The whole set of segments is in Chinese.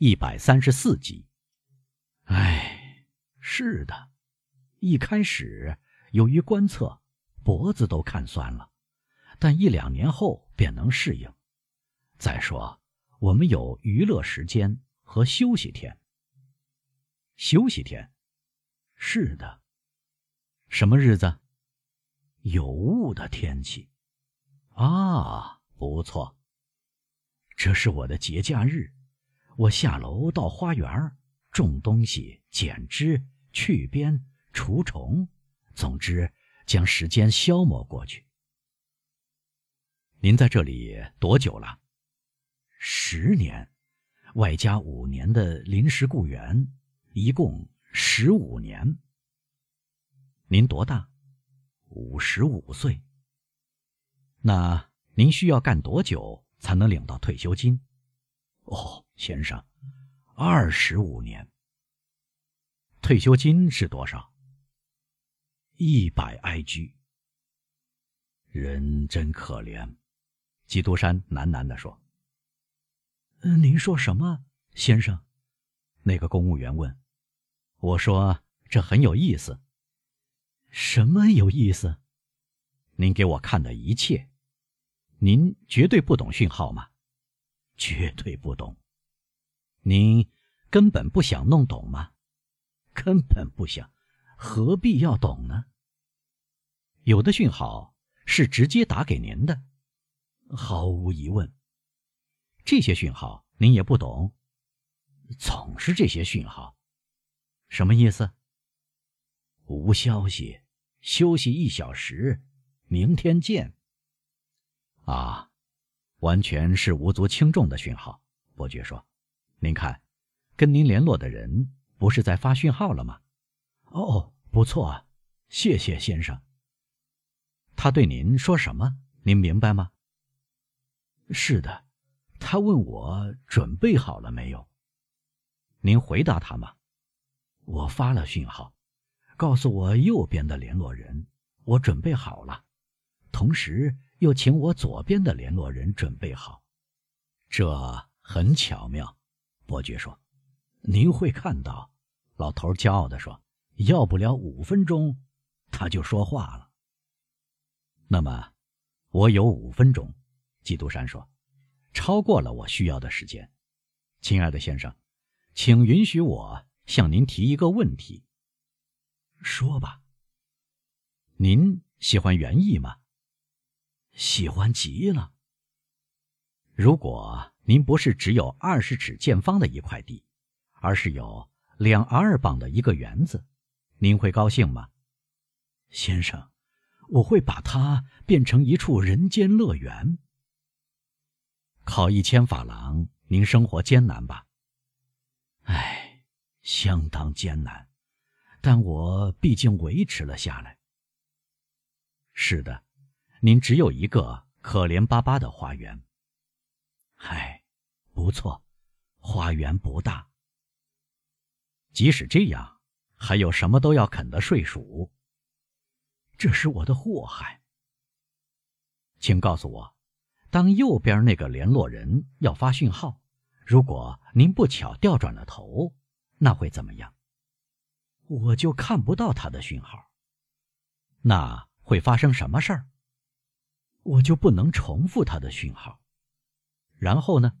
一百三十四集。哎，是的，一开始由于观测，脖子都看酸了，但一两年后便能适应。再说，我们有娱乐时间和休息天。休息天，是的。什么日子？有雾的天气。啊，不错。这是我的节假日，我下楼到花园种东西、剪枝、去边、除虫，总之将时间消磨过去。您在这里多久了？十年，外加五年的临时雇员，一共十五年。您多大？五十五岁。那您需要干多久？才能领到退休金，哦，先生，二十五年。退休金是多少？一百埃居。人真可怜，基督山喃喃地说。“您说什么，先生？”那个公务员问。“我说这很有意思。”“什么有意思？”“您给我看的一切。”您绝对不懂讯号吗？绝对不懂。您根本不想弄懂吗？根本不想，何必要懂呢？有的讯号是直接打给您的，毫无疑问。这些讯号您也不懂，总是这些讯号，什么意思？无消息，休息一小时，明天见。啊，完全是无足轻重的讯号。伯爵说：“您看，跟您联络的人不是在发讯号了吗？”哦，不错，谢谢先生。他对您说什么？您明白吗？是的，他问我准备好了没有。您回答他吗？我发了讯号，告诉我右边的联络人，我准备好了，同时。又请我左边的联络人准备好，这很巧妙。伯爵说：“您会看到。”老头骄傲地说：“要不了五分钟，他就说话了。”那么，我有五分钟。”基督山说：“超过了我需要的时间。”亲爱的先生，请允许我向您提一个问题。说吧。您喜欢园艺吗？喜欢极了。如果您不是只有二十尺见方的一块地，而是有两阿尔镑的一个园子，您会高兴吗，先生？我会把它变成一处人间乐园。靠一千法郎，您生活艰难吧？唉，相当艰难，但我毕竟维持了下来。是的。您只有一个可怜巴巴的花园。唉，不错，花园不大。即使这样，还有什么都要啃的睡鼠。这是我的祸害。请告诉我，当右边那个联络人要发讯号，如果您不巧调转了头，那会怎么样？我就看不到他的讯号。那会发生什么事儿？我就不能重复他的讯号，然后呢？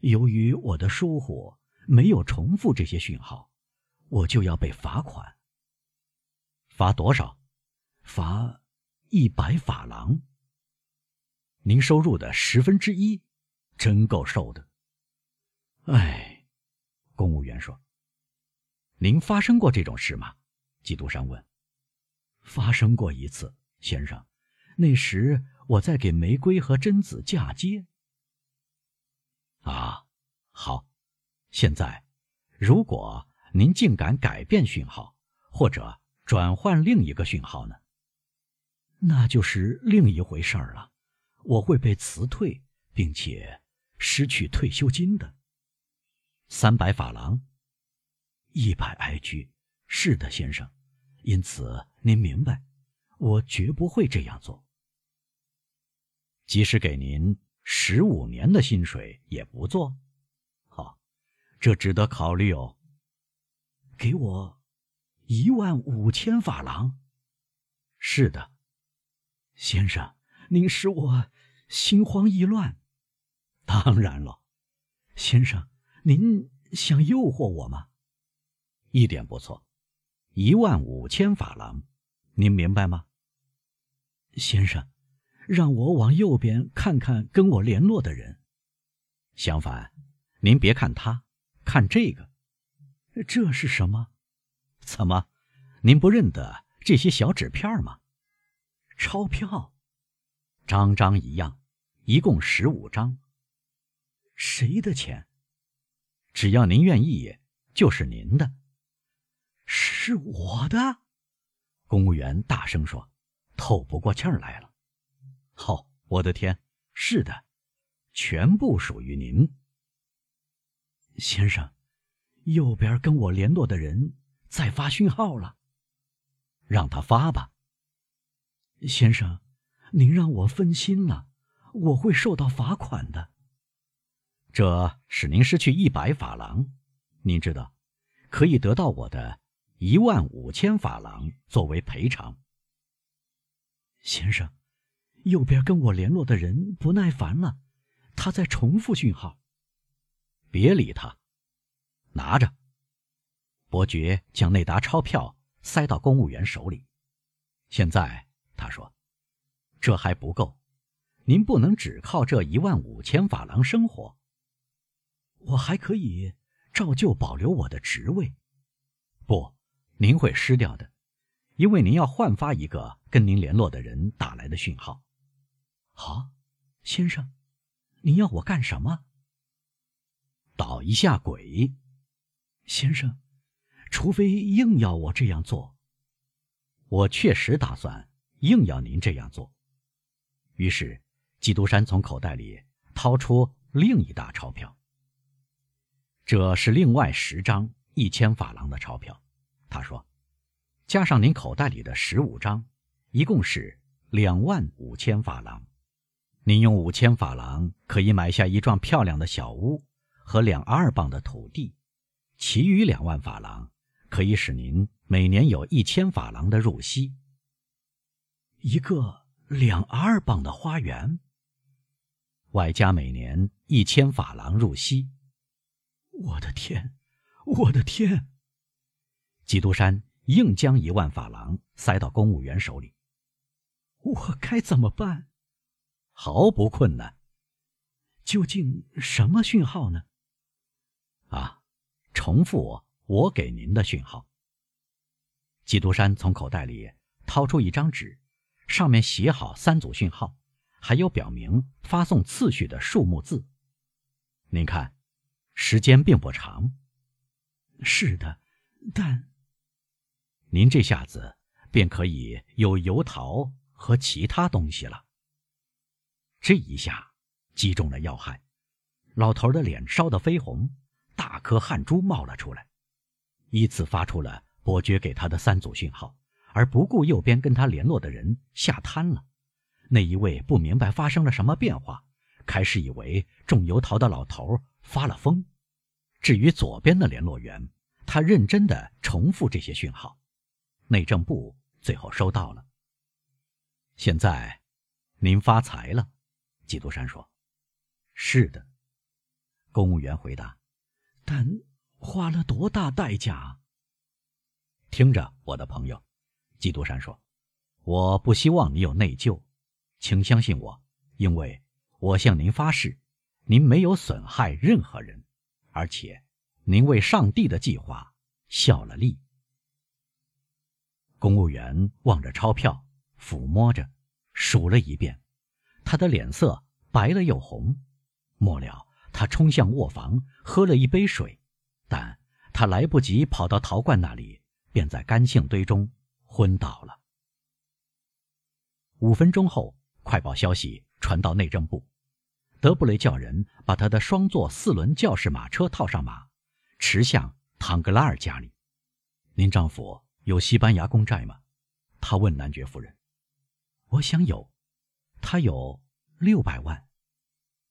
由于我的疏忽，没有重复这些讯号，我就要被罚款。罚多少？罚一百法郎。您收入的十分之一，真够受的。哎，公务员说：“您发生过这种事吗？”基督山问。“发生过一次，先生。”那时我在给玫瑰和贞子嫁接。啊，好，现在，如果您竟敢改变讯号，或者转换另一个讯号呢？那就是另一回事儿了。我会被辞退，并且失去退休金的。三百法郎，一百埃居。是的，先生。因此，您明白，我绝不会这样做。即使给您十五年的薪水也不做，好，这值得考虑哦。给我一万五千法郎。是的，先生，您使我心慌意乱。当然了，先生，您想诱惑我吗？一点不错，一万五千法郎，您明白吗？先生，让我往右边看看跟我联络的人。相反，您别看他，看这个。这是什么？怎么，您不认得这些小纸片吗？钞票，张张一样，一共十五张。谁的钱？只要您愿意，就是您的。是我的。公务员大声说，透不过气儿来了。哦，我的天，是的，全部属于您，先生。右边跟我联络的人在发讯号了，让他发吧。先生，您让我分心了，我会受到罚款的。这使您失去一百法郎，您知道，可以得到我的一万五千法郎作为赔偿。先生，右边跟我联络的人不耐烦了，他在重复讯号。别理他。拿着，伯爵将那沓钞票塞到公务员手里。现在他说：“这还不够，您不能只靠这一万五千法郎生活。我还可以照旧保留我的职位。不，您会失掉的，因为您要换发一个跟您联络的人打来的讯号。好，先生，您要我干什么？捣一下鬼。”先生，除非硬要我这样做，我确实打算硬要您这样做。于是，基督山从口袋里掏出另一沓钞票。这是另外十张一千法郎的钞票。他说：“加上您口袋里的十五张，一共是两万五千法郎。您用五千法郎可以买下一幢漂亮的小屋和两阿尔磅的土地。”其余两万法郎可以使您每年有一千法郎的入息。一个两阿尔磅的花园，外加每年一千法郎入息。我的天，我的天！基督山硬将一万法郎塞到公务员手里。我该怎么办？毫不困难。究竟什么讯号呢？啊！重复我给您的讯号。基督山从口袋里掏出一张纸，上面写好三组讯号，还有表明发送次序的数目字。您看，时间并不长。是的，但您这下子便可以有油桃和其他东西了。这一下击中了要害，老头的脸烧得绯红。大颗汗珠冒了出来，依次发出了伯爵给他的三组讯号，而不顾右边跟他联络的人吓瘫了。那一位不明白发生了什么变化，开始以为种油桃的老头发了疯。至于左边的联络员，他认真的重复这些讯号，内政部最后收到了。现在，您发财了，基督山说：“是的。”公务员回答。但花了多大代价？听着，我的朋友，基督山说：“我不希望你有内疚，请相信我，因为我向您发誓，您没有损害任何人，而且您为上帝的计划效了力。”公务员望着钞票，抚摸着，数了一遍，他的脸色白了又红，末了。他冲向卧房，喝了一杯水，但他来不及跑到陶罐那里，便在干杏堆中昏倒了。五分钟后，快报消息传到内政部，德布雷叫人把他的双座四轮教士马车套上马，驰向唐格拉尔家里。您丈夫有西班牙公债吗？他问男爵夫人。我想有，他有六百万，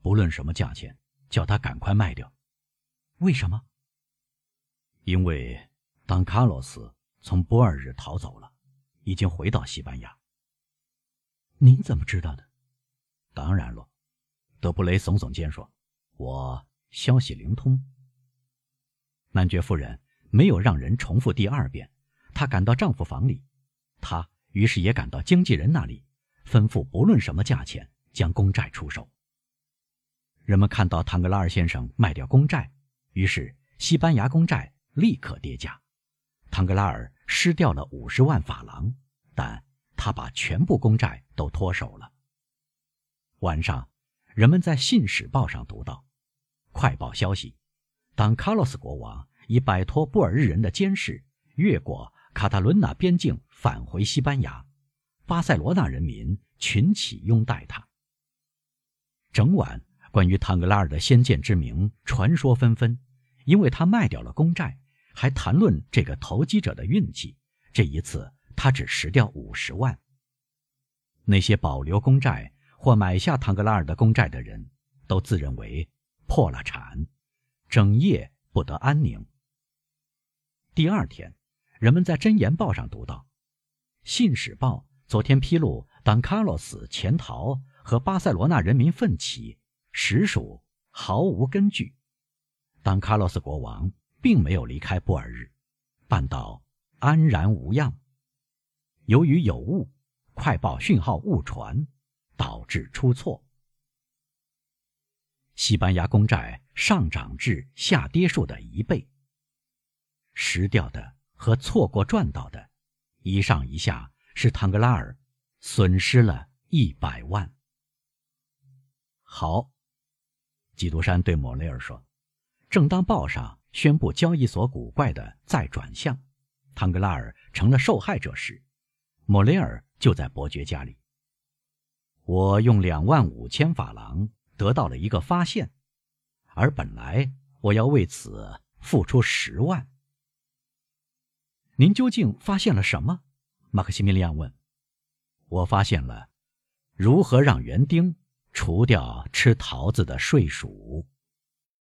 不论什么价钱。叫他赶快卖掉，为什么？因为当卡洛斯从波尔日逃走了，已经回到西班牙。您怎么知道的？当然了，德布雷耸耸肩说：“我消息灵通。”男爵夫人没有让人重复第二遍，她赶到丈夫房里，她于是也赶到经纪人那里，吩咐不论什么价钱将公债出售。人们看到唐格拉尔先生卖掉公债，于是西班牙公债立刻跌价，唐格拉尔失掉了五十万法郎，但他把全部公债都脱手了。晚上，人们在《信使报》上读到，快报消息：当卡洛斯国王已摆脱布尔日人的监视，越过卡塔伦纳边境返回西班牙，巴塞罗那人民群起拥戴他。整晚。关于唐格拉尔的先见之明，传说纷纷，因为他卖掉了公债，还谈论这个投机者的运气。这一次，他只蚀掉五十万。那些保留公债或买下唐格拉尔的公债的人，都自认为破了产，整夜不得安宁。第二天，人们在《真言报》上读到，《信使报》昨天披露，当卡洛斯潜逃和巴塞罗那人民奋起。实属毫无根据。当卡洛斯国王并没有离开布尔日，半岛安然无恙。由于有误，快报讯号误传，导致出错。西班牙公债上涨至下跌数的一倍。失掉的和错过赚到的，一上一下，使唐格拉尔损失了一百万。好。基督山对莫雷尔说：“正当报上宣布交易所古怪的再转向，唐格拉尔成了受害者时，莫雷尔就在伯爵家里。我用两万五千法郎得到了一个发现，而本来我要为此付出十万。您究竟发现了什么？”马克西米利安问。“我发现了如何让园丁。”除掉吃桃子的睡鼠。